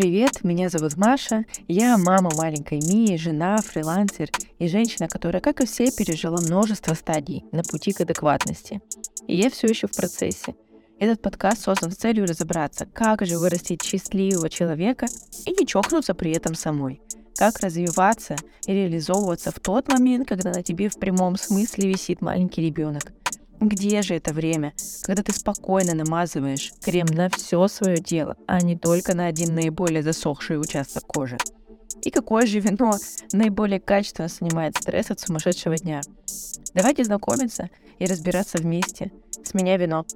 Привет, меня зовут Маша. Я мама маленькой Мии, жена, фрилансер и женщина, которая, как и все, пережила множество стадий на пути к адекватности. И я все еще в процессе. Этот подкаст создан с целью разобраться, как же вырастить счастливого человека и не чокнуться при этом самой. Как развиваться и реализовываться в тот момент, когда на тебе в прямом смысле висит маленький ребенок. Где же это время, когда ты спокойно намазываешь крем на все свое тело, а не только на один наиболее засохший участок кожи? И какое же вино наиболее качественно снимает стресс от сумасшедшего дня? Давайте знакомиться и разбираться вместе. С меня вино.